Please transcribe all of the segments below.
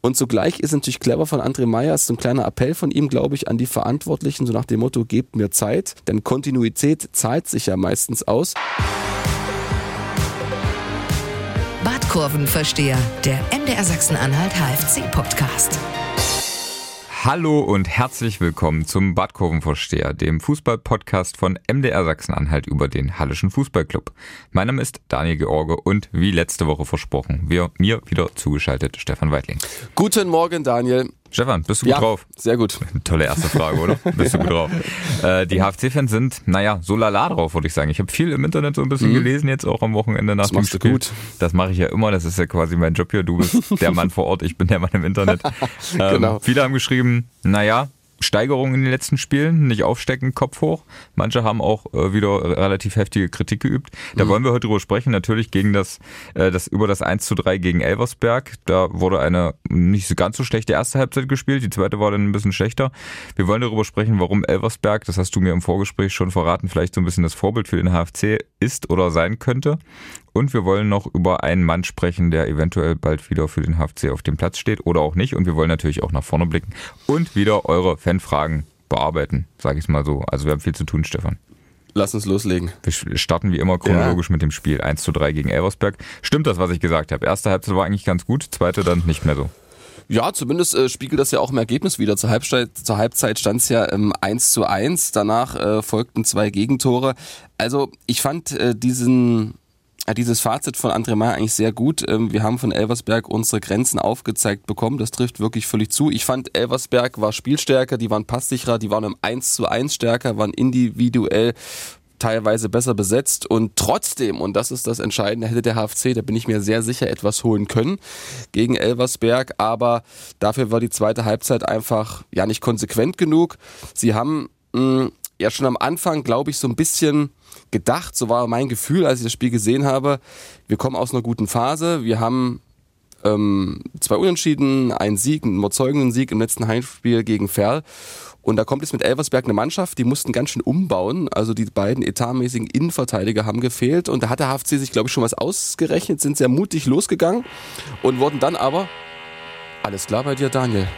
Und zugleich ist natürlich clever von André Meyer, ist so ein kleiner Appell von ihm, glaube ich, an die Verantwortlichen, so nach dem Motto, gebt mir Zeit, denn Kontinuität zahlt sich ja meistens aus. Badkurvenversteher, der MDR Sachsen-Anhalt HFC-Podcast. Hallo und herzlich willkommen zum Badkurvenvorsteher, dem Fußball-Podcast von MDR Sachsen-Anhalt über den Hallischen Fußballclub. Mein Name ist Daniel George und wie letzte Woche versprochen, wir mir wieder zugeschaltet Stefan Weidling. Guten Morgen, Daniel. Stefan, bist du gut ja, drauf? Sehr gut. Tolle erste Frage, oder? bist du gut drauf? Äh, die HFC-Fans sind, naja, so lala drauf, würde ich sagen. Ich habe viel im Internet so ein bisschen mhm. gelesen, jetzt auch am Wochenende nach das dem Spiel. Du gut. Das mache ich ja immer, das ist ja quasi mein Job hier. Du bist der Mann vor Ort, ich bin der Mann im Internet. Ähm, genau. Viele haben geschrieben, naja, Steigerung in den letzten Spielen, nicht aufstecken, Kopf hoch. Manche haben auch äh, wieder relativ heftige Kritik geübt. Da mhm. wollen wir heute drüber sprechen, natürlich gegen das, äh, das über das 1 zu 3 gegen Elversberg. Da wurde eine nicht so ganz so schlechte erste Halbzeit gespielt, die zweite war dann ein bisschen schlechter. Wir wollen darüber sprechen, warum Elversberg, das hast du mir im Vorgespräch schon verraten, vielleicht so ein bisschen das Vorbild für den HFC ist oder sein könnte. Und wir wollen noch über einen Mann sprechen, der eventuell bald wieder für den HFC auf dem Platz steht oder auch nicht. Und wir wollen natürlich auch nach vorne blicken und wieder eure Fanfragen bearbeiten, sage ich es mal so. Also wir haben viel zu tun, Stefan. Lass uns loslegen. Wir starten wie immer chronologisch ja. mit dem Spiel 1 zu 3 gegen Elversberg. Stimmt das, was ich gesagt habe? Erste Halbzeit war eigentlich ganz gut, zweite dann nicht mehr so. Ja, zumindest äh, spiegelt das ja auch im Ergebnis wieder. Zur Halbzeit, zur Halbzeit stand es ja ähm, 1 zu 1. Danach äh, folgten zwei Gegentore. Also ich fand äh, diesen dieses Fazit von André Meyer eigentlich sehr gut. Ähm, wir haben von Elversberg unsere Grenzen aufgezeigt bekommen. Das trifft wirklich völlig zu. Ich fand, Elversberg war spielstärker, die waren passsicherer, die waren im 1 zu 1 stärker, waren individuell teilweise besser besetzt und trotzdem, und das ist das Entscheidende, hätte der HFC, da bin ich mir sehr sicher, etwas holen können gegen Elversberg, aber dafür war die zweite Halbzeit einfach ja nicht konsequent genug. Sie haben mh, mm, ja schon am Anfang, glaube ich, so ein bisschen gedacht, so war mein Gefühl, als ich das Spiel gesehen habe. Wir kommen aus einer guten Phase, wir haben ähm, zwei Unentschieden, einen Sieg, einen überzeugenden Sieg im letzten Heimspiel gegen Ferl. Und da kommt jetzt mit Elversberg eine Mannschaft, die mussten ganz schön umbauen. Also die beiden etatmäßigen Innenverteidiger haben gefehlt. Und da hat der HFC sich, glaube ich, schon was ausgerechnet, sind sehr mutig losgegangen und wurden dann aber. Alles klar bei dir, Daniel.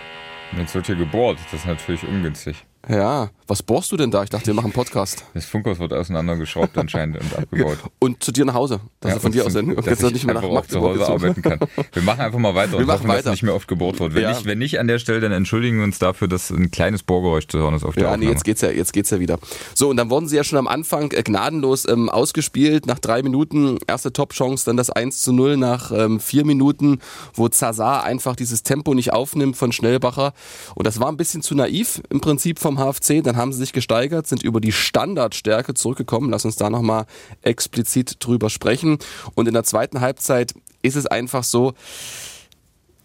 Jetzt wird hier gebohrt. Das ist natürlich ungünstig. Ja, was bohrst du denn da? Ich dachte, wir machen einen Podcast. Das Funkhaus wird auseinandergeschraubt anscheinend und abgebaut. Und zu dir nach Hause, dass ja, du von dir aus und jetzt nicht mehr nach Magdeburg zu Hause arbeiten kann. Wir machen einfach mal weiter wir und machen hoffen, weiter. dass nicht mehr oft gebohrt wird. Wenn, ja. nicht, wenn nicht an der Stelle, dann entschuldigen wir uns dafür, dass ein kleines Bohrgeräusch zu hören ist auf der Ja, Aufnahme. nee, jetzt geht's ja, jetzt geht's ja wieder. So, und dann wurden sie ja schon am Anfang äh, gnadenlos ähm, ausgespielt. Nach drei Minuten erste Top-Chance, dann das 1 zu 0 nach ähm, vier Minuten, wo Zazar einfach dieses Tempo nicht aufnimmt von Schnellbacher. Und das war ein bisschen zu naiv im Prinzip vom HFC. Dann haben sie sich gesteigert, sind über die Standardstärke zurückgekommen. Lass uns da nochmal explizit drüber sprechen. Und in der zweiten Halbzeit ist es einfach so,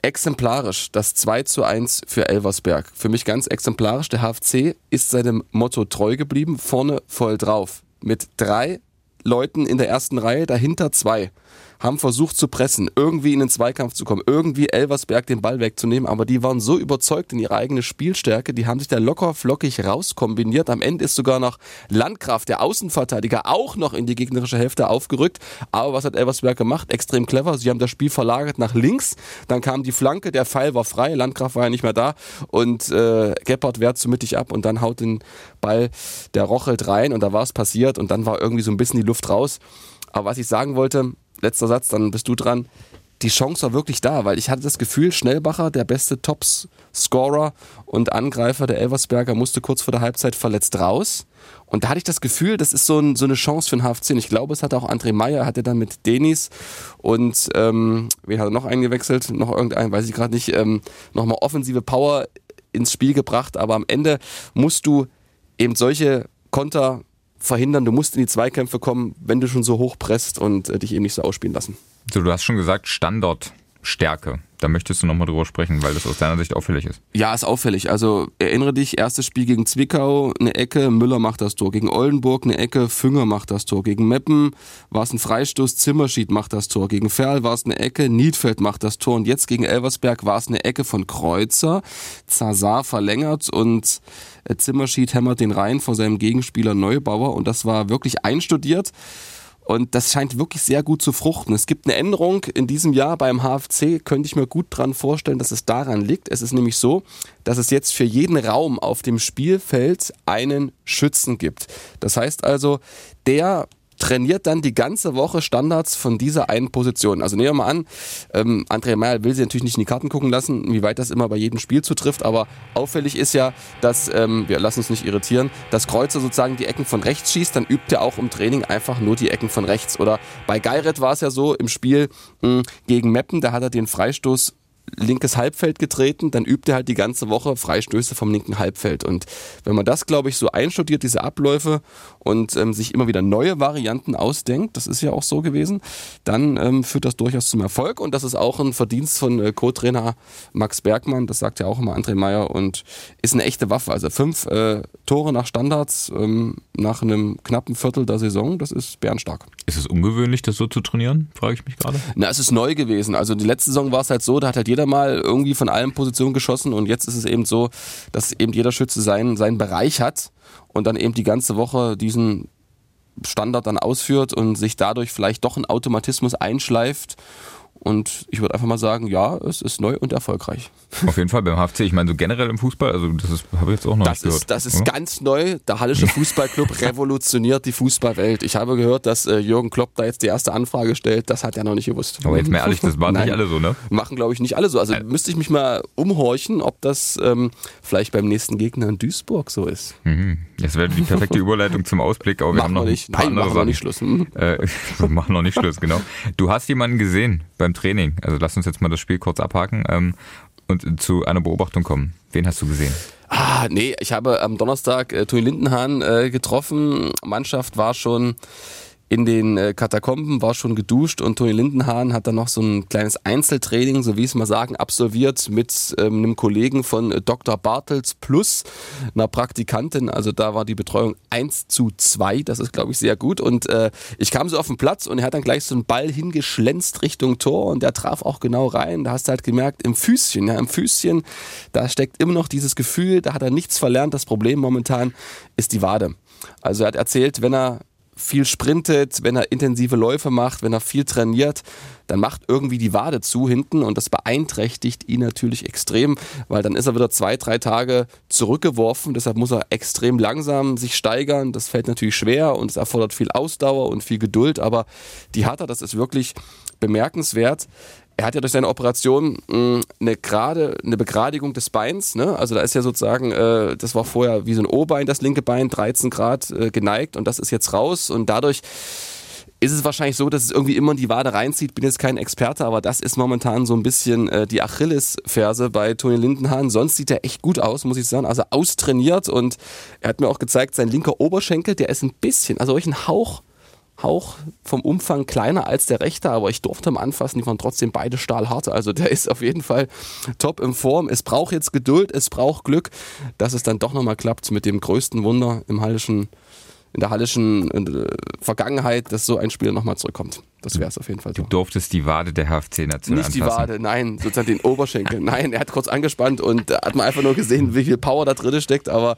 exemplarisch das 2 zu 1 für Elversberg. Für mich ganz exemplarisch. Der HFC ist seinem Motto treu geblieben, vorne voll drauf. Mit drei Leuten in der ersten Reihe, dahinter zwei haben versucht zu pressen, irgendwie in den Zweikampf zu kommen, irgendwie Elversberg den Ball wegzunehmen, aber die waren so überzeugt in ihre eigene Spielstärke, die haben sich da locker flockig rauskombiniert. Am Ende ist sogar noch Landkraft, der Außenverteidiger, auch noch in die gegnerische Hälfte aufgerückt. Aber was hat Elversberg gemacht? Extrem clever. Sie haben das Spiel verlagert nach links, dann kam die Flanke, der Pfeil war frei, Landkraft war ja nicht mehr da und äh, Gebhardt wehrt zu mittig ab und dann haut den Ball der Rochelt rein und da war es passiert und dann war irgendwie so ein bisschen die Luft raus. Aber was ich sagen wollte, letzter Satz, dann bist du dran. Die Chance war wirklich da, weil ich hatte das Gefühl, Schnellbacher, der beste Tops-Scorer und Angreifer der Elversberger, musste kurz vor der Halbzeit verletzt raus. Und da hatte ich das Gefühl, das ist so, ein, so eine Chance für den HFC. Ich glaube, es hatte auch André Meyer, hatte dann mit Denis und ähm, wen hat er noch eingewechselt? Noch irgendeinen, weiß ich gerade nicht, ähm, nochmal offensive Power ins Spiel gebracht. Aber am Ende musst du eben solche Konter verhindern. Du musst in die Zweikämpfe kommen, wenn du schon so hoch presst und äh, dich eben nicht so ausspielen lassen. So, du hast schon gesagt, Standortstärke. Da möchtest du nochmal drüber sprechen, weil das aus deiner Sicht auffällig ist. Ja, ist auffällig. Also erinnere dich, erstes Spiel gegen Zwickau, eine Ecke, Müller macht das Tor. Gegen Oldenburg eine Ecke, Fünger macht das Tor. Gegen Meppen war es ein Freistoß, Zimmerschied macht das Tor. Gegen Ferl war es eine Ecke, Niedfeld macht das Tor. Und jetzt gegen Elversberg war es eine Ecke von Kreuzer. Zazar verlängert und äh, Zimmerschied hämmert den rein vor seinem Gegenspieler Neubauer. Und das war wirklich einstudiert. Und das scheint wirklich sehr gut zu fruchten. Es gibt eine Änderung in diesem Jahr beim HFC, könnte ich mir gut dran vorstellen, dass es daran liegt. Es ist nämlich so, dass es jetzt für jeden Raum auf dem Spielfeld einen Schützen gibt. Das heißt also, der trainiert dann die ganze Woche Standards von dieser einen Position. Also nehmen wir mal an, ähm, André Meyer will sie natürlich nicht in die Karten gucken lassen, wie weit das immer bei jedem Spiel zutrifft, aber auffällig ist ja, dass, ähm, wir lassen uns nicht irritieren, dass Kreuzer sozusagen die Ecken von rechts schießt, dann übt er auch im Training einfach nur die Ecken von rechts. Oder bei Geiret war es ja so im Spiel mh, gegen Meppen, da hat er den Freistoß linkes Halbfeld getreten, dann übt er halt die ganze Woche Freistöße vom linken Halbfeld. Und wenn man das, glaube ich, so einstudiert, diese Abläufe und ähm, sich immer wieder neue Varianten ausdenkt, das ist ja auch so gewesen, dann ähm, führt das durchaus zum Erfolg. Und das ist auch ein Verdienst von äh, Co-Trainer Max Bergmann, das sagt ja auch immer André Meyer und ist eine echte Waffe. Also fünf äh, Tore nach Standards ähm, nach einem knappen Viertel der Saison, das ist bärenstark. Ist es ungewöhnlich, das so zu trainieren, frage ich mich gerade? Na, es ist neu gewesen. Also die letzte Saison war es halt so, da hat halt jeder mal irgendwie von allen Positionen geschossen und jetzt ist es eben so, dass eben jeder Schütze seinen, seinen Bereich hat und dann eben die ganze Woche diesen Standard dann ausführt und sich dadurch vielleicht doch ein Automatismus einschleift und ich würde einfach mal sagen, ja, es ist neu und erfolgreich. Auf jeden Fall beim HFC. Ich meine, so generell im Fußball, also das habe ich jetzt auch noch das nicht ist, gehört. Das ist oder? ganz neu. Der Hallische Fußballclub revolutioniert die Fußballwelt. Ich habe gehört, dass äh, Jürgen Klopp da jetzt die erste Anfrage stellt. Das hat er noch nicht gewusst. Aber jetzt mal ehrlich, das machen nicht alle so, ne? Machen, glaube ich, nicht alle so. Also Nein. müsste ich mich mal umhorchen, ob das ähm, vielleicht beim nächsten Gegner in Duisburg so ist. Mhm. Das wäre die perfekte Überleitung zum Ausblick, aber wir machen haben noch nicht. Nein, machen noch nicht Schluss. Mhm. Äh, wir machen noch nicht Schluss, genau. Du hast jemanden gesehen beim Training. Also lass uns jetzt mal das Spiel kurz abhaken ähm, und zu einer Beobachtung kommen. Wen hast du gesehen? Ah, nee, ich habe am Donnerstag äh, Toni Lindenhahn äh, getroffen. Mannschaft war schon in den äh, Katakomben, war schon geduscht und Toni Lindenhahn hat dann noch so ein kleines Einzeltraining, so wie es mal sagen, absolviert mit ähm, einem Kollegen von äh, Dr. Bartels plus einer Praktikantin. Also da war die Betreuung 1 zu 2, das ist glaube ich sehr gut. Und äh, ich kam so auf den Platz und er hat dann gleich so einen Ball hingeschlänzt Richtung Tor und der traf auch genau rein. Da hast du halt gemerkt, im Füßchen, ja, im Füßchen, da steckt immer noch dieses Gefühl, da hat er nichts verlernt. Das Problem momentan ist die Wade. Also er hat erzählt, wenn er viel sprintet, wenn er intensive Läufe macht, wenn er viel trainiert, dann macht irgendwie die Wade zu hinten und das beeinträchtigt ihn natürlich extrem, weil dann ist er wieder zwei, drei Tage zurückgeworfen. Deshalb muss er extrem langsam sich steigern. Das fällt natürlich schwer und es erfordert viel Ausdauer und viel Geduld, aber die hat er, das ist wirklich bemerkenswert er hat ja durch seine Operation mh, hm, eine gerade eine Begradigung des Beins, ne? Also da ist ja sozusagen, äh, das war vorher wie so ein O-Bein, das linke Bein, 13 Grad äh, geneigt und das ist jetzt raus und dadurch ist es wahrscheinlich so, dass es irgendwie immer in die Wade reinzieht. Bin jetzt kein Experte, aber das ist momentan so ein bisschen äh, die Achillesferse bei Toni Lindenhahn. Sonst sieht er echt gut aus, muss ich sagen. Also austrainiert und er hat mir auch gezeigt, sein linker Oberschenkel, der ist ein bisschen, also euch ein Hauch Hauch vom Umfang kleiner als der rechte, aber ich durfte mal anfassen, die waren trotzdem beide stahlhart. Also der ist auf jeden Fall top in Form. Es braucht jetzt Geduld, es braucht Glück, dass es dann doch nochmal klappt mit dem größten Wunder im Hallischen in der hallischen äh, Vergangenheit, dass so ein Spieler nochmal zurückkommt. Das wäre es auf jeden Fall so. Du durftest die Wade der HFC-Nation Nicht anfassen. die Wade, nein, sozusagen den Oberschenkel. nein, er hat kurz angespannt und hat man einfach nur gesehen, wie viel Power da drin steckt. Aber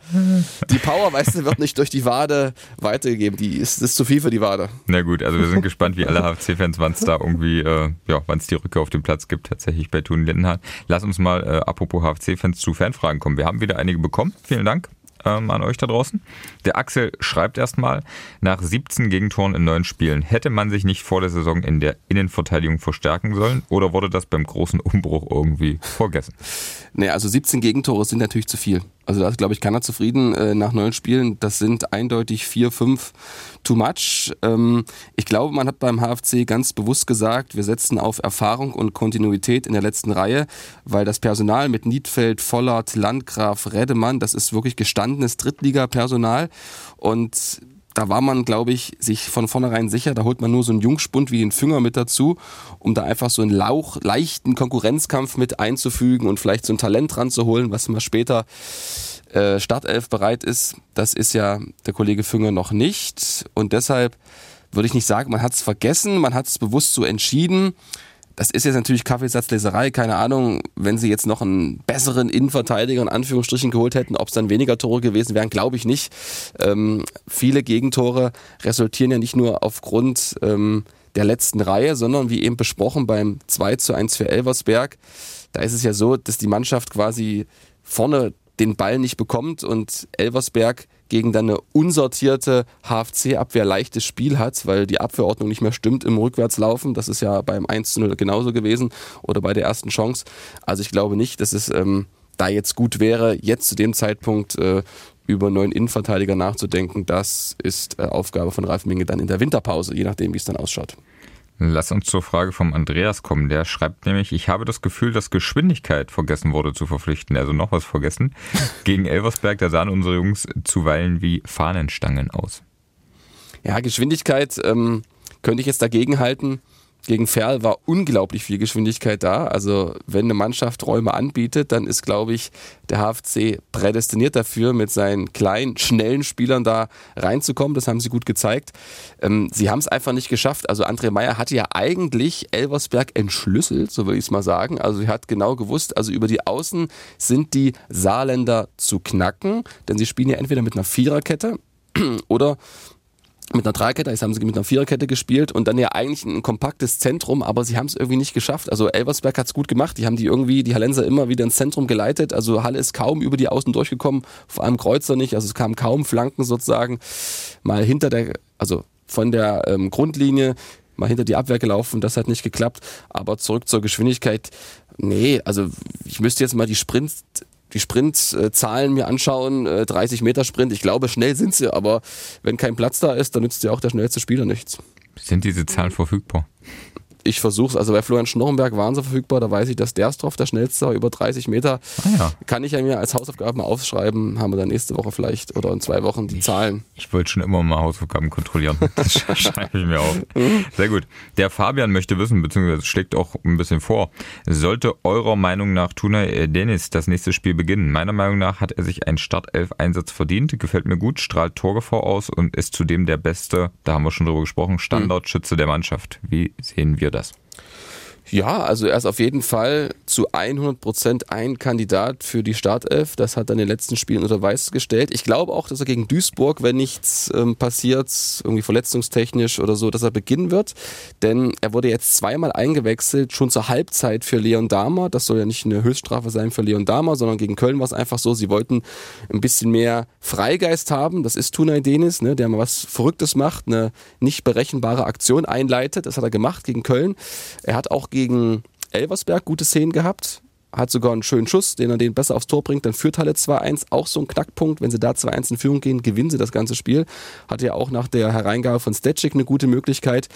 die Power, weißt du, wird nicht durch die Wade weitergegeben. Die ist, ist zu viel für die Wade. Na gut, also wir sind gespannt, wie alle HFC-Fans, wann es da irgendwie, äh, ja, wann es die Rückkehr auf den Platz gibt, tatsächlich bei Thun Lindenhardt. Lass uns mal, äh, apropos HFC-Fans, zu Fanfragen kommen. Wir haben wieder einige bekommen. Vielen Dank ähm, an euch da draußen. Der Axel schreibt erstmal, nach 17 Gegentoren in neun Spielen, hätte man sich nicht vor der Saison in der Innenverteidigung verstärken sollen oder wurde das beim großen Umbruch irgendwie vergessen? Nee, also 17 Gegentore sind natürlich zu viel. Also da ist, glaube ich, keiner zufrieden äh, nach neun Spielen. Das sind eindeutig vier, fünf too much. Ähm, ich glaube, man hat beim HFC ganz bewusst gesagt, wir setzen auf Erfahrung und Kontinuität in der letzten Reihe, weil das Personal mit Niedfeld, Vollert, Landgraf, Redemann, das ist wirklich gestandenes Drittliga-Personal. Und da war man, glaube ich, sich von vornherein sicher, da holt man nur so einen Jungspund wie den Fünger mit dazu, um da einfach so einen Lauch, leichten Konkurrenzkampf mit einzufügen und vielleicht so ein Talent ranzuholen, was mal später äh, Startelf bereit ist. Das ist ja der Kollege Fünger noch nicht und deshalb würde ich nicht sagen, man hat es vergessen, man hat es bewusst so entschieden. Das ist jetzt natürlich Kaffeesatzleserei, keine Ahnung, wenn sie jetzt noch einen besseren Innenverteidiger in Anführungsstrichen geholt hätten, ob es dann weniger Tore gewesen wären, glaube ich nicht. Ähm, viele Gegentore resultieren ja nicht nur aufgrund ähm, der letzten Reihe, sondern wie eben besprochen beim 2 zu 1 für Elversberg, da ist es ja so, dass die Mannschaft quasi vorne den Ball nicht bekommt und Elversberg gegen dann eine unsortierte HFC-Abwehr leichtes Spiel hat, weil die Abwehrordnung nicht mehr stimmt im Rückwärtslaufen. Das ist ja beim 1 zu 0 genauso gewesen oder bei der ersten Chance. Also ich glaube nicht, dass es ähm, da jetzt gut wäre, jetzt zu dem Zeitpunkt äh, über neuen Innenverteidiger nachzudenken. Das ist äh, Aufgabe von Ralf Minge dann in der Winterpause, je nachdem, wie es dann ausschaut. Lass uns zur Frage vom Andreas kommen. Der schreibt nämlich, ich habe das Gefühl, dass Geschwindigkeit vergessen wurde zu verpflichten. Also noch was vergessen. Gegen Elversberg, da sahen unsere Jungs zuweilen wie Fahnenstangen aus. Ja, Geschwindigkeit ähm, könnte ich jetzt dagegen halten. Gegen Ferl war unglaublich viel Geschwindigkeit da. Also wenn eine Mannschaft Räume anbietet, dann ist, glaube ich, der HFC prädestiniert dafür, mit seinen kleinen, schnellen Spielern da reinzukommen. Das haben sie gut gezeigt. Ähm, sie haben es einfach nicht geschafft. Also André Meyer hatte ja eigentlich Elversberg entschlüsselt, so würde ich es mal sagen. Also er hat genau gewusst, also über die Außen sind die Saarländer zu knacken, denn sie spielen ja entweder mit einer Viererkette oder mit einer Dreikette, jetzt haben sie mit einer Viererkette gespielt und dann ja eigentlich ein kompaktes Zentrum, aber sie haben es irgendwie nicht geschafft. Also Elversberg hat es gut gemacht, die haben die irgendwie, die Hallenser immer wieder ins Zentrum geleitet, also Halle ist kaum über die Außen durchgekommen, vor allem Kreuzer nicht, also es kamen kaum Flanken sozusagen, mal hinter der, also von der ähm, Grundlinie, mal hinter die Abwehr gelaufen, das hat nicht geklappt, aber zurück zur Geschwindigkeit, nee, also ich müsste jetzt mal die Sprint die Sprintzahlen mir anschauen, 30 äh, Meter Sprint, ich glaube, schnell sind sie, aber wenn kein Platz da ist, dann nützt ja auch der schnellste Spieler nichts. Sind diese Zahlen verfügbar? Ich versuche es. Also bei Florian Schnorrenberg waren sie verfügbar. Da weiß ich, dass Derstroff der schnellste war, über 30 Meter. Ah, ja. Kann ich ja mir als Hausaufgabe mal aufschreiben. Haben wir dann nächste Woche vielleicht oder in zwei Wochen die Zahlen. Ich wollte schon immer mal Hausaufgaben kontrollieren. Das schreibe ich mir auf. Sehr gut. Der Fabian möchte wissen, beziehungsweise schlägt auch ein bisschen vor. Sollte eurer Meinung nach Tunay Dennis das nächste Spiel beginnen? Meiner Meinung nach hat er sich einen Startelf-Einsatz verdient. Gefällt mir gut, strahlt Torgefahr aus und ist zudem der beste, da haben wir schon drüber gesprochen, Standardschütze der Mannschaft. Wie sehen wir das? podcast. Ja, also er ist auf jeden Fall zu 100 Prozent ein Kandidat für die Startelf. Das hat er in den letzten Spielen unter Weiß gestellt. Ich glaube auch, dass er gegen Duisburg, wenn nichts ähm, passiert, irgendwie verletzungstechnisch oder so, dass er beginnen wird. Denn er wurde jetzt zweimal eingewechselt, schon zur Halbzeit für Leon Dahmer. Das soll ja nicht eine Höchststrafe sein für Leon Dahmer, sondern gegen Köln war es einfach so, sie wollten ein bisschen mehr Freigeist haben. Das ist Tunay Denis, ne, der mal was Verrücktes macht, eine nicht berechenbare Aktion einleitet. Das hat er gemacht gegen Köln. Er hat auch gegen Elversberg gute Szenen gehabt. Hat sogar einen schönen Schuss, den er den besser aufs Tor bringt. Dann führt Halle 2-1. Auch so ein Knackpunkt. Wenn sie da 2-1 in Führung gehen, gewinnen sie das ganze Spiel. Hatte ja auch nach der Hereingabe von Stetschik eine gute Möglichkeit.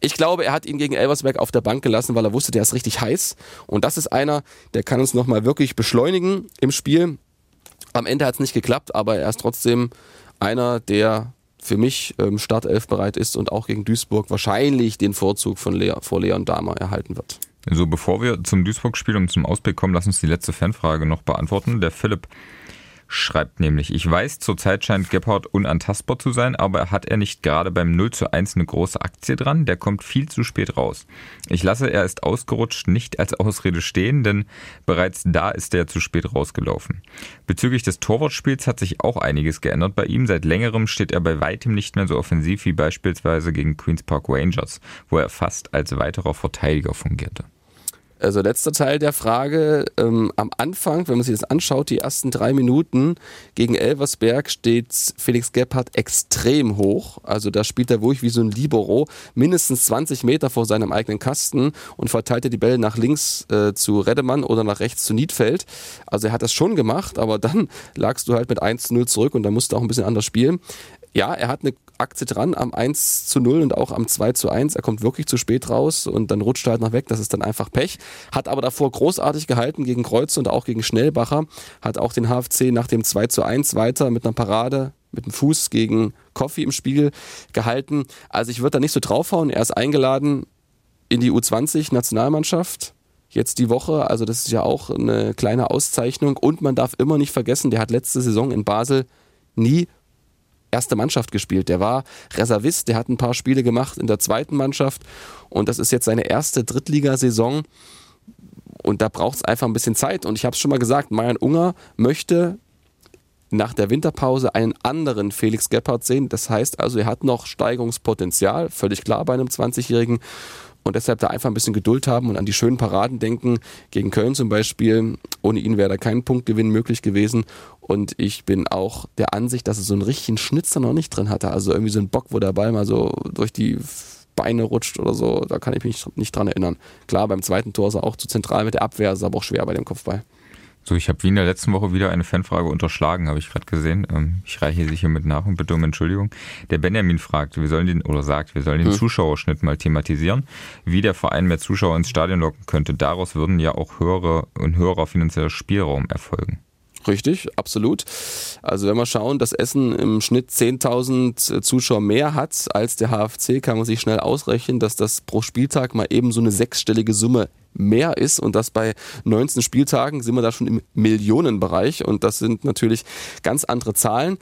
Ich glaube, er hat ihn gegen Elversberg auf der Bank gelassen, weil er wusste, der ist richtig heiß. Und das ist einer, der kann uns nochmal wirklich beschleunigen im Spiel. Am Ende hat es nicht geklappt, aber er ist trotzdem einer, der für mich ähm, Startelf bereit ist und auch gegen Duisburg wahrscheinlich den Vorzug von Lea, vor Leon Dahmer erhalten wird. So, bevor wir zum Duisburg-Spiel und zum Ausblick kommen, lass uns die letzte Fanfrage noch beantworten. Der Philipp schreibt nämlich, ich weiß, zurzeit scheint Gebhardt unantastbar zu sein, aber hat er nicht gerade beim 0 zu 1 eine große Aktie dran? Der kommt viel zu spät raus. Ich lasse, er ist ausgerutscht, nicht als Ausrede stehen, denn bereits da ist er zu spät rausgelaufen. Bezüglich des Torwartspiels hat sich auch einiges geändert bei ihm. Seit längerem steht er bei weitem nicht mehr so offensiv wie beispielsweise gegen Queens Park Rangers, wo er fast als weiterer Verteidiger fungierte. Also letzter Teil der Frage. Ähm, am Anfang, wenn man sich das anschaut, die ersten drei Minuten gegen Elversberg steht Felix Gebhardt extrem hoch. Also da spielt er wirklich wie so ein Libero, mindestens 20 Meter vor seinem eigenen Kasten und verteilt die Bälle nach links äh, zu Redemann oder nach rechts zu Niedfeld. Also er hat das schon gemacht, aber dann lagst du halt mit 1 zu 0 zurück und da musst du auch ein bisschen anders spielen. Ja, er hat eine Aktie dran am 1 zu 0 und auch am 2 zu 1. Er kommt wirklich zu spät raus und dann rutscht er halt noch weg. Das ist dann einfach Pech. Hat aber davor großartig gehalten gegen Kreuz und auch gegen Schnellbacher. Hat auch den HFC nach dem 2 zu 1 weiter mit einer Parade mit dem Fuß gegen Coffee im Spiegel gehalten. Also ich würde da nicht so draufhauen. Er ist eingeladen in die U20-Nationalmannschaft. Jetzt die Woche, also das ist ja auch eine kleine Auszeichnung. Und man darf immer nicht vergessen, der hat letzte Saison in Basel nie erste Mannschaft gespielt. Der war Reservist, der hat ein paar Spiele gemacht in der zweiten Mannschaft und das ist jetzt seine erste Drittligasaison. Und da braucht es einfach ein bisschen Zeit. Und ich habe es schon mal gesagt, Marian Unger möchte nach der Winterpause einen anderen Felix Gebhardt sehen. Das heißt also, er hat noch Steigerungspotenzial, völlig klar bei einem 20-Jährigen. Und deshalb da einfach ein bisschen Geduld haben und an die schönen Paraden denken. Gegen Köln zum Beispiel. Ohne ihn wäre da kein Punktgewinn möglich gewesen. Und ich bin auch der Ansicht, dass er so einen richtigen Schnitzer noch nicht drin hatte. Also irgendwie so ein Bock, wo der Ball mal so durch die Beine rutscht oder so. Da kann ich mich nicht dran erinnern. Klar, beim zweiten Tor ist er auch zu zentral mit der Abwehr, ist aber auch schwer bei dem Kopfball. So, ich habe wie in der letzten Woche wieder eine Fanfrage unterschlagen, habe ich gerade gesehen. Ähm, ich reiche sich hier mit nach und bitte um Entschuldigung. Der Benjamin fragt, wir sollen den, oder sagt, wir sollen den hm. Zuschauerschnitt mal thematisieren, wie der Verein mehr Zuschauer ins Stadion locken könnte. Daraus würden ja auch höhere und höherer finanzieller Spielraum erfolgen. Richtig, absolut. Also wenn wir schauen, dass Essen im Schnitt 10.000 Zuschauer mehr hat als der HFC, kann man sich schnell ausrechnen, dass das pro Spieltag mal eben so eine sechsstellige Summe mehr ist und das bei 19 Spieltagen sind wir da schon im Millionenbereich und das sind natürlich ganz andere Zahlen.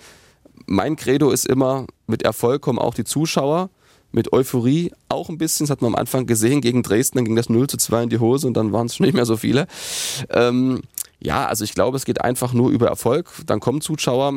Mein Credo ist immer, mit Erfolg kommen auch die Zuschauer mit Euphorie auch ein bisschen. Das hat man am Anfang gesehen gegen Dresden, dann ging das 0 zu 2 in die Hose und dann waren es schon nicht mehr so viele. Ähm, ja, also ich glaube, es geht einfach nur über Erfolg. Dann kommen Zuschauer.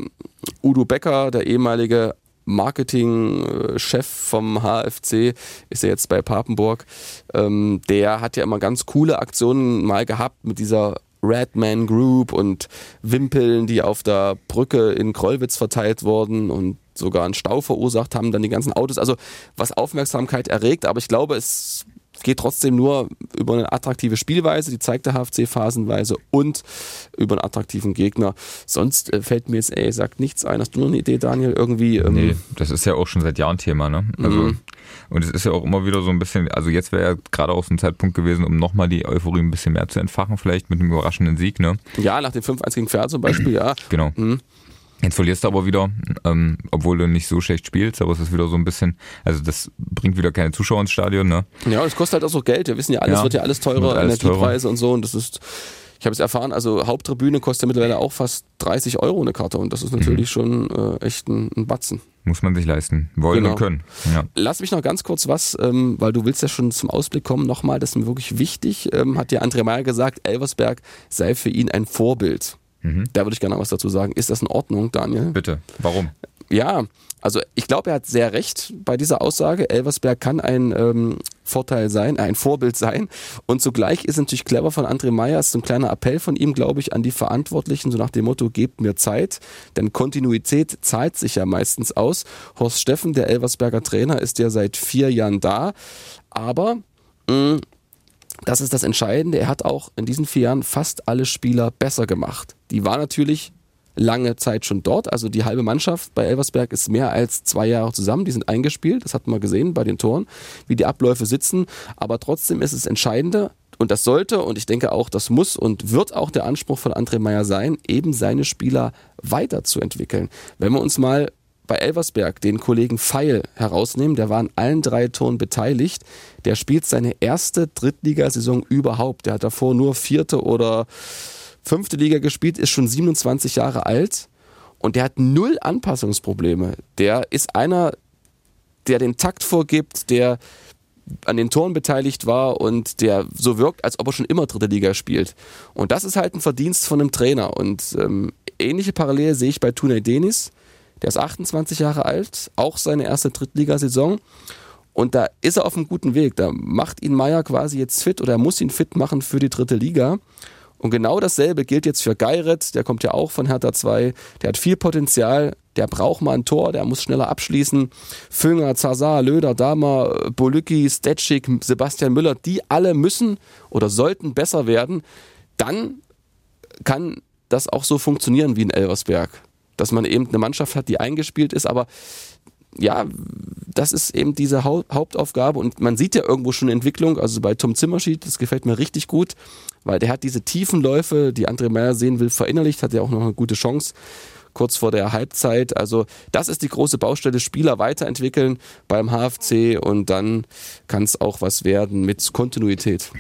Udo Becker, der ehemalige Marketingchef vom HFC, ist ja jetzt bei Papenburg. Ähm, der hat ja immer ganz coole Aktionen mal gehabt mit dieser Redman Group und Wimpeln, die auf der Brücke in Krollwitz verteilt wurden und sogar einen Stau verursacht haben, dann die ganzen Autos. Also was Aufmerksamkeit erregt, aber ich glaube, es geht trotzdem nur über eine attraktive Spielweise, die zeigt der HFC phasenweise und über einen attraktiven Gegner. Sonst äh, fällt mir jetzt ehrlich gesagt nichts ein. Hast du noch eine Idee, Daniel? Irgendwie. Ähm nee, das ist ja auch schon seit Jahren Thema, ne? Also, mhm. Und es ist ja auch immer wieder so ein bisschen, also jetzt wäre ja gerade auch so ein Zeitpunkt gewesen, um nochmal die Euphorie ein bisschen mehr zu entfachen, vielleicht mit einem überraschenden Sieg, ne? Ja, nach dem 5-1 gegen Pferd zum Beispiel, ja. Genau. Mhm. Jetzt verlierst du aber wieder, ähm, obwohl du nicht so schlecht spielst, aber es ist wieder so ein bisschen, also das bringt wieder keine Zuschauer ins Stadion, ne? Ja, es kostet halt auch so Geld. Wir wissen ja, alles ja, wird ja alles teurer, alles Energiepreise teurer. und so. Und das ist, ich habe es erfahren, also Haupttribüne kostet ja mittlerweile auch fast 30 Euro eine Karte und das ist natürlich mhm. schon äh, echt ein, ein, Batzen. Muss man sich leisten, wollen genau. und können. Ja. Lass mich noch ganz kurz was, ähm, weil du willst ja schon zum Ausblick kommen, nochmal, das ist mir wirklich wichtig, ähm, hat ja André Meyer gesagt, Elversberg sei für ihn ein Vorbild. Mhm. Da würde ich gerne was dazu sagen. Ist das in Ordnung, Daniel? Bitte. Warum? Ja, also ich glaube, er hat sehr recht bei dieser Aussage. Elversberg kann ein ähm, Vorteil sein, ein Vorbild sein. Und zugleich ist natürlich clever von André Meyers, so ein kleiner Appell von ihm, glaube ich, an die Verantwortlichen, so nach dem Motto, gebt mir Zeit. Denn Kontinuität zahlt sich ja meistens aus. Horst Steffen, der Elversberger Trainer, ist ja seit vier Jahren da. Aber mh, mm, das ist das Entscheidende. Er hat auch in diesen vier Jahren fast alle Spieler besser gemacht. Die war natürlich lange Zeit schon dort. Also die halbe Mannschaft bei Elversberg ist mehr als zwei Jahre zusammen. Die sind eingespielt. Das hat man gesehen bei den Toren, wie die Abläufe sitzen. Aber trotzdem ist es Entscheidende, und das sollte und ich denke auch, das muss und wird auch der Anspruch von André Meyer sein, eben seine Spieler weiterzuentwickeln. Wenn wir uns mal bei Elversberg den Kollegen Feil herausnehmen, der war an allen drei Toren beteiligt. Der spielt seine erste Drittligasaison überhaupt. Der hat davor nur vierte oder fünfte Liga gespielt, ist schon 27 Jahre alt und der hat null Anpassungsprobleme. Der ist einer, der den Takt vorgibt, der an den Toren beteiligt war und der so wirkt, als ob er schon immer dritte Liga spielt. Und das ist halt ein Verdienst von einem Trainer. Und ähm, ähnliche Parallele sehe ich bei Tunay Denis der ist 28 Jahre alt, auch seine erste Drittligasaison. Und da ist er auf einem guten Weg. Da macht ihn Meier quasi jetzt fit oder er muss ihn fit machen für die dritte Liga. Und genau dasselbe gilt jetzt für Geiret, der kommt ja auch von Hertha 2. Der hat viel Potenzial, der braucht mal ein Tor, der muss schneller abschließen. Fünger, Zazar, Löder, Dahmer, Bolücki, Stetschik, Sebastian Müller, die alle müssen oder sollten besser werden. Dann kann das auch so funktionieren wie in Elversberg dass man eben eine Mannschaft hat, die eingespielt ist, aber ja, das ist eben diese Hauptaufgabe und man sieht ja irgendwo schon Entwicklung, also bei Tom Zimmerschied, das gefällt mir richtig gut, weil der hat diese tiefen Läufe, die André Meyer sehen will, verinnerlicht, hat ja auch noch eine gute Chance kurz vor der Halbzeit. Also das ist die große Baustelle, Spieler weiterentwickeln beim HFC und dann kann es auch was werden mit Kontinuität.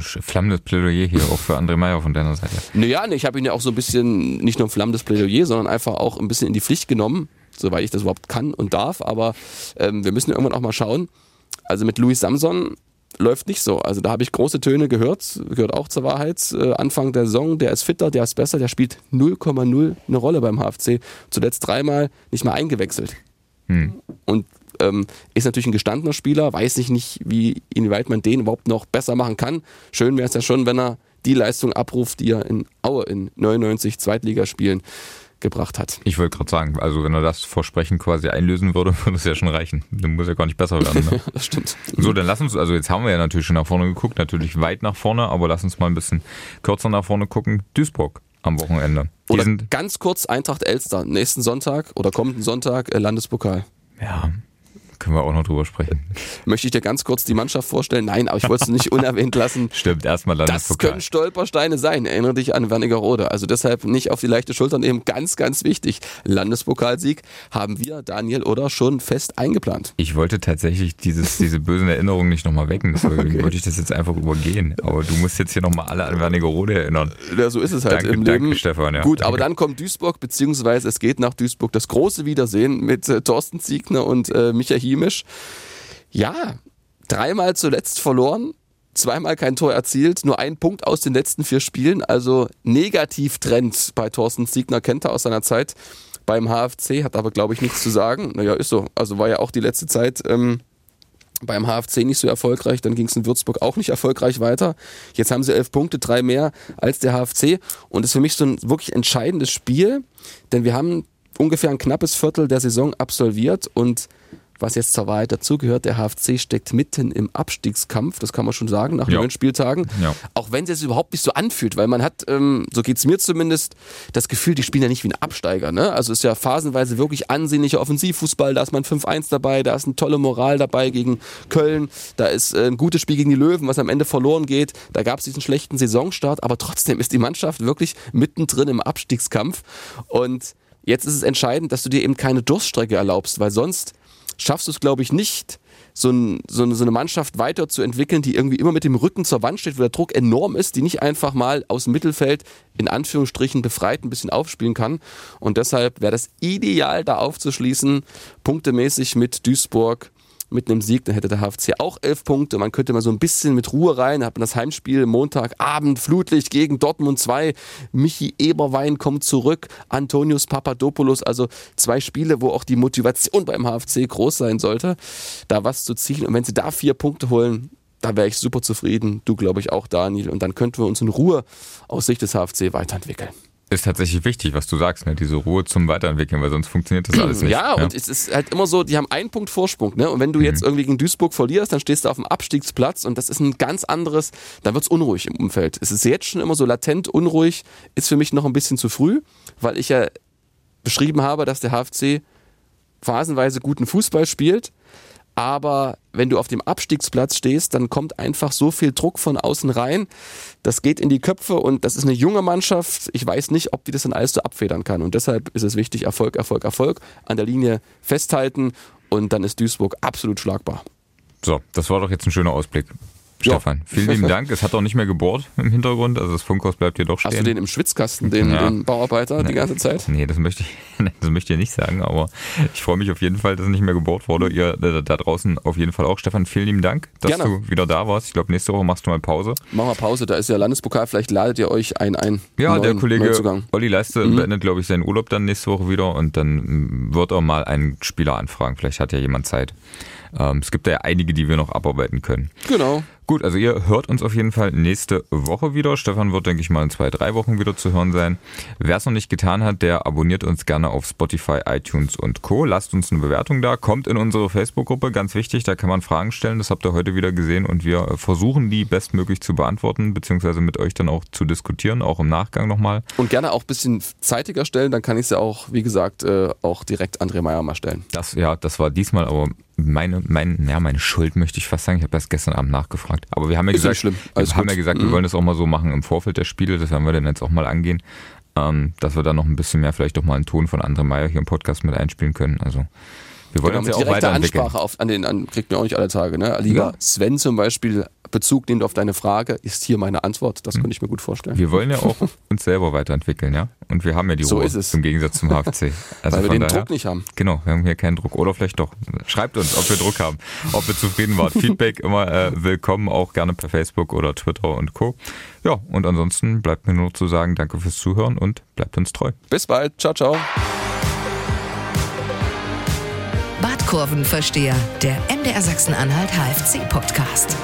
Flammendes Plädoyer hier auch für André Meyer von deiner Seite. Naja, nee, ich habe ihn ja auch so ein bisschen, nicht nur ein flammendes Plädoyer, sondern einfach auch ein bisschen in die Pflicht genommen. soweit ich das überhaupt kann und darf. Aber ähm, wir müssen irgendwann auch mal schauen. Also mit Louis Samson läuft nicht so. Also da habe ich große Töne gehört, gehört auch zur Wahrheit. Äh, Anfang der Saison, der ist fitter, der ist besser, der spielt 0,0 eine Rolle beim HFC. Zuletzt dreimal nicht mal eingewechselt. Hm. Und ähm, ist natürlich ein gestandener Spieler, weiß ich nicht, wie, inwieweit man den überhaupt noch besser machen kann. Schön wäre es ja schon, wenn er die Leistung abruft, die er in Aue in 99 Zweitligaspielen gebracht hat. Ich wollte gerade sagen, also wenn er das Versprechen quasi einlösen würde, würde es ja schon reichen. Dann muss ja gar nicht besser werden. Ne? das stimmt. So, dann lass uns, also jetzt haben wir ja natürlich schon nach vorne geguckt, natürlich weit nach vorne, aber lass uns mal ein bisschen kürzer nach vorne gucken. Duisburg am Wochenende. Die oder ganz kurz Eintracht Elster, nächsten Sonntag oder kommenden Sonntag äh, Landespokal. Ja, können wir auch noch drüber sprechen. Möchte ich dir ganz kurz die Mannschaft vorstellen? Nein, aber ich wollte es nicht unerwähnt lassen. Stimmt, erstmal. Das können Stolpersteine sein. Erinnere dich an Wernigerode. Also deshalb nicht auf die leichte Schulter nehmen. Ganz, ganz wichtig. Landespokalsieg haben wir, Daniel, oder schon fest eingeplant. Ich wollte tatsächlich dieses, diese bösen Erinnerungen nicht nochmal wecken. Deswegen okay. wollte ich das jetzt einfach übergehen. Aber du musst jetzt hier nochmal alle an Wernigerode erinnern. Ja, so ist es halt danke, im danke, Leben. Stefan. Ja. Gut, aber dann kommt Duisburg, beziehungsweise es geht nach Duisburg das große Wiedersehen mit äh, Thorsten Ziegner und äh, Micha Hiemisch. Ja, dreimal zuletzt verloren, zweimal kein Tor erzielt, nur ein Punkt aus den letzten vier Spielen, also Negativtrend bei Thorsten Siegner kennt er aus seiner Zeit beim HFC, hat aber glaube ich nichts zu sagen. Naja, ist so. Also war ja auch die letzte Zeit ähm, beim HFC nicht so erfolgreich, dann ging es in Würzburg auch nicht erfolgreich weiter. Jetzt haben sie elf Punkte, drei mehr als der HFC und ist für mich so ein wirklich entscheidendes Spiel, denn wir haben ungefähr ein knappes Viertel der Saison absolviert und was jetzt zur Wahrheit dazugehört, der HFC steckt mitten im Abstiegskampf, das kann man schon sagen, nach ja. neun Spieltagen. Ja. Auch wenn es sich überhaupt nicht so anfühlt, weil man hat, ähm, so geht es mir zumindest, das Gefühl, die spielen ja nicht wie ein Absteiger. Ne? Also ist ja phasenweise wirklich ansehnlicher Offensivfußball, da ist man 5-1 dabei, da ist eine tolle Moral dabei gegen Köln, da ist äh, ein gutes Spiel gegen die Löwen, was am Ende verloren geht, da gab es diesen schlechten Saisonstart, aber trotzdem ist die Mannschaft wirklich mittendrin im Abstiegskampf und jetzt ist es entscheidend, dass du dir eben keine Durststrecke erlaubst, weil sonst schaffst du es, glaube ich, nicht, so, ein, so, eine, so, eine, Mannschaft weiterzuentwickeln, die irgendwie immer mit dem Rücken zur Wand steht, wo der Druck enorm ist, die nicht einfach mal aus dem Mittelfeld in Anführungsstrichen befreit ein bisschen aufspielen kann. Und deshalb wäre das ideal, da aufzuschließen, punktemäßig mit Duisburg mit einem Sieg, dann hätte der HFC auch elf Punkte. Man könnte mal so ein bisschen mit Ruhe rein. Hat man das Heimspiel Montagabend, Flutlicht gegen Dortmund 2. Michi Eberwein kommt zurück. Antonius Papadopoulos. Also zwei Spiele, wo auch die Motivation beim HFC groß sein sollte, da was zu ziehen. Und wenn sie da vier Punkte holen, da wäre ich super zufrieden. Du, glaube ich, auch, Daniel. Und dann könnten wir uns in Ruhe aus Sicht des HFC weiterentwickeln ist tatsächlich wichtig, was du sagst, ne? diese Ruhe zum Weiterentwickeln, weil sonst funktioniert das alles nicht. Ja, ja, und es ist halt immer so, die haben einen Punkt Vorsprung. Ne? Und wenn du mhm. jetzt irgendwie gegen Duisburg verlierst, dann stehst du auf dem Abstiegsplatz und das ist ein ganz anderes, da wird es unruhig im Umfeld. Es ist jetzt schon immer so latent unruhig, ist für mich noch ein bisschen zu früh, weil ich ja beschrieben habe, dass der HFC phasenweise guten Fußball spielt, aber wenn du auf dem Abstiegsplatz stehst, dann kommt einfach so viel Druck von außen rein. Das geht in die Köpfe und das ist eine junge Mannschaft. Ich weiß nicht, ob die das dann alles so abfedern kann. Und deshalb ist es wichtig, Erfolg, Erfolg, Erfolg an der Linie festhalten und dann ist Duisburg absolut schlagbar. So, das war doch jetzt ein schöner Ausblick. Stefan, vielen lieben Dank. Es hat auch nicht mehr gebohrt im Hintergrund, also das Funkhaus bleibt hier doch stehen. Hast du den im Schwitzkasten, den, ja. den Bauarbeiter, die ganze Zeit? Nee, das möchte, ich, das möchte ich nicht sagen, aber ich freue mich auf jeden Fall, dass nicht mehr gebohrt wurde. Ihr da, da draußen auf jeden Fall auch. Stefan, vielen lieben Dank, dass Gerne. du wieder da warst. Ich glaube, nächste Woche machst du mal Pause. Machen wir Pause, da ist ja Landespokal, vielleicht ladet ihr euch ein ein. Ja, neuen, der Kollege Olli Leiste mhm. beendet, glaube ich, seinen Urlaub dann nächste Woche wieder und dann wird er mal einen Spieler anfragen. Vielleicht hat ja jemand Zeit. Ähm, es gibt ja einige, die wir noch abarbeiten können. Genau. Gut, also ihr hört uns auf jeden Fall nächste Woche wieder. Stefan wird, denke ich mal, in zwei, drei Wochen wieder zu hören sein. Wer es noch nicht getan hat, der abonniert uns gerne auf Spotify, iTunes und Co. Lasst uns eine Bewertung da. Kommt in unsere Facebook-Gruppe, ganz wichtig, da kann man Fragen stellen. Das habt ihr heute wieder gesehen und wir versuchen, die bestmöglich zu beantworten, beziehungsweise mit euch dann auch zu diskutieren, auch im Nachgang nochmal. Und gerne auch ein bisschen zeitiger stellen, dann kann ich es ja auch, wie gesagt, äh, auch direkt André Meyer mal stellen. Das, ja, das war diesmal aber meine, mein, ja, meine Schuld möchte ich fast sagen. Ich habe erst gestern Abend nachgefragt. Aber wir haben ja Ist gesagt, wir haben ja gesagt, wir mhm. wollen das auch mal so machen im Vorfeld der Spiele. Das werden wir dann jetzt auch mal angehen. Ähm, dass wir da noch ein bisschen mehr vielleicht auch mal einen Ton von André Meyer hier im Podcast mit einspielen können. Also Wir wollen genau, uns ja auch weiterentwickeln. Ansprache auf, an den an, kriegt mir auch nicht alle Tage. Ne? Lieber ja. Sven zum Beispiel Bezug nimmt auf deine Frage, ist hier meine Antwort. Das hm. könnte ich mir gut vorstellen. Wir wollen ja auch uns selber weiterentwickeln, ja. Und wir haben ja die so Ruhe ist es. im Gegensatz zum HFC. Also Weil wir den daher, Druck nicht haben. Genau, wir haben hier keinen Druck. Oder vielleicht doch. Schreibt uns, ob wir Druck haben, ob wir zufrieden waren. Feedback immer äh, willkommen, auch gerne per Facebook oder Twitter und Co. Ja, und ansonsten bleibt mir nur zu sagen, danke fürs Zuhören und bleibt uns treu. Bis bald. Ciao, ciao. Badkurvenversteher, der MDR Sachsen-Anhalt HFC-Podcast.